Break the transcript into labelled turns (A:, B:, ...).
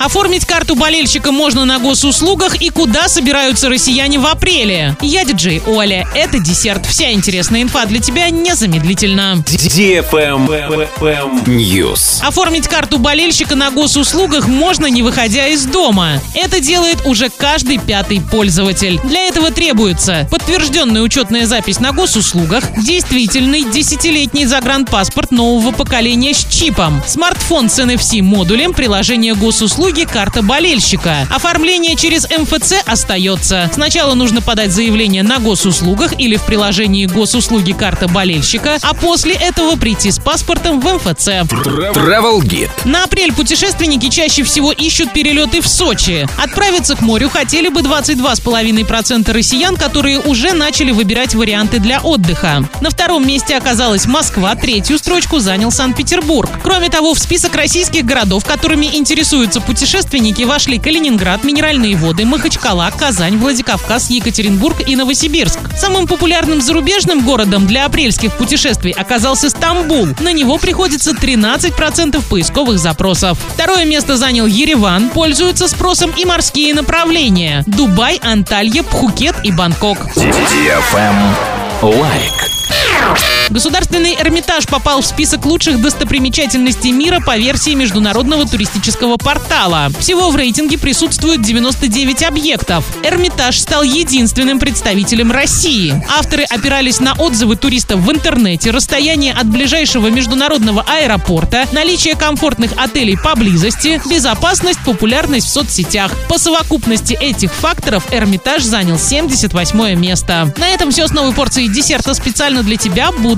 A: Оформить карту болельщика можно на госуслугах и куда собираются россияне в апреле. Я диджей Оля. Это десерт. Вся интересная инфа для тебя незамедлительно.
B: News.
A: Оформить карту болельщика на госуслугах можно не выходя из дома. Это делает уже каждый пятый пользователь. Для этого требуется подтвержденная учетная запись на госуслугах, действительный десятилетний загранпаспорт нового поколения с чипом, смартфон с NFC-модулем, приложение госуслуг услуги карта болельщика. Оформление через МФЦ остается. Сначала нужно подать заявление на госуслугах или в приложении госуслуги карта болельщика, а после этого прийти с паспортом в МФЦ.
B: Travel Guide.
A: На апрель путешественники чаще всего ищут перелеты в Сочи. Отправиться к морю хотели бы 22,5% россиян, которые уже начали выбирать варианты для отдыха. На втором месте оказалась Москва, третью строчку занял Санкт-Петербург. Кроме того, в список российских городов, которыми интересуются путешественники, путешественники вошли Калининград, Минеральные воды, Махачкала, Казань, Владикавказ, Екатеринбург и Новосибирск. Самым популярным зарубежным городом для апрельских путешествий оказался Стамбул. На него приходится 13% поисковых запросов. Второе место занял Ереван. Пользуются спросом и морские направления. Дубай, Анталья, Пхукет и Бангкок.
B: Лайк.
A: Государственный Эрмитаж попал в список лучших достопримечательностей мира по версии Международного туристического портала. Всего в рейтинге присутствует 99 объектов. Эрмитаж стал единственным представителем России. Авторы опирались на отзывы туристов в интернете, расстояние от ближайшего международного аэропорта, наличие комфортных отелей поблизости, безопасность, популярность в соцсетях. По совокупности этих факторов Эрмитаж занял 78 место. На этом все с новой порцией десерта специально для тебя. Буду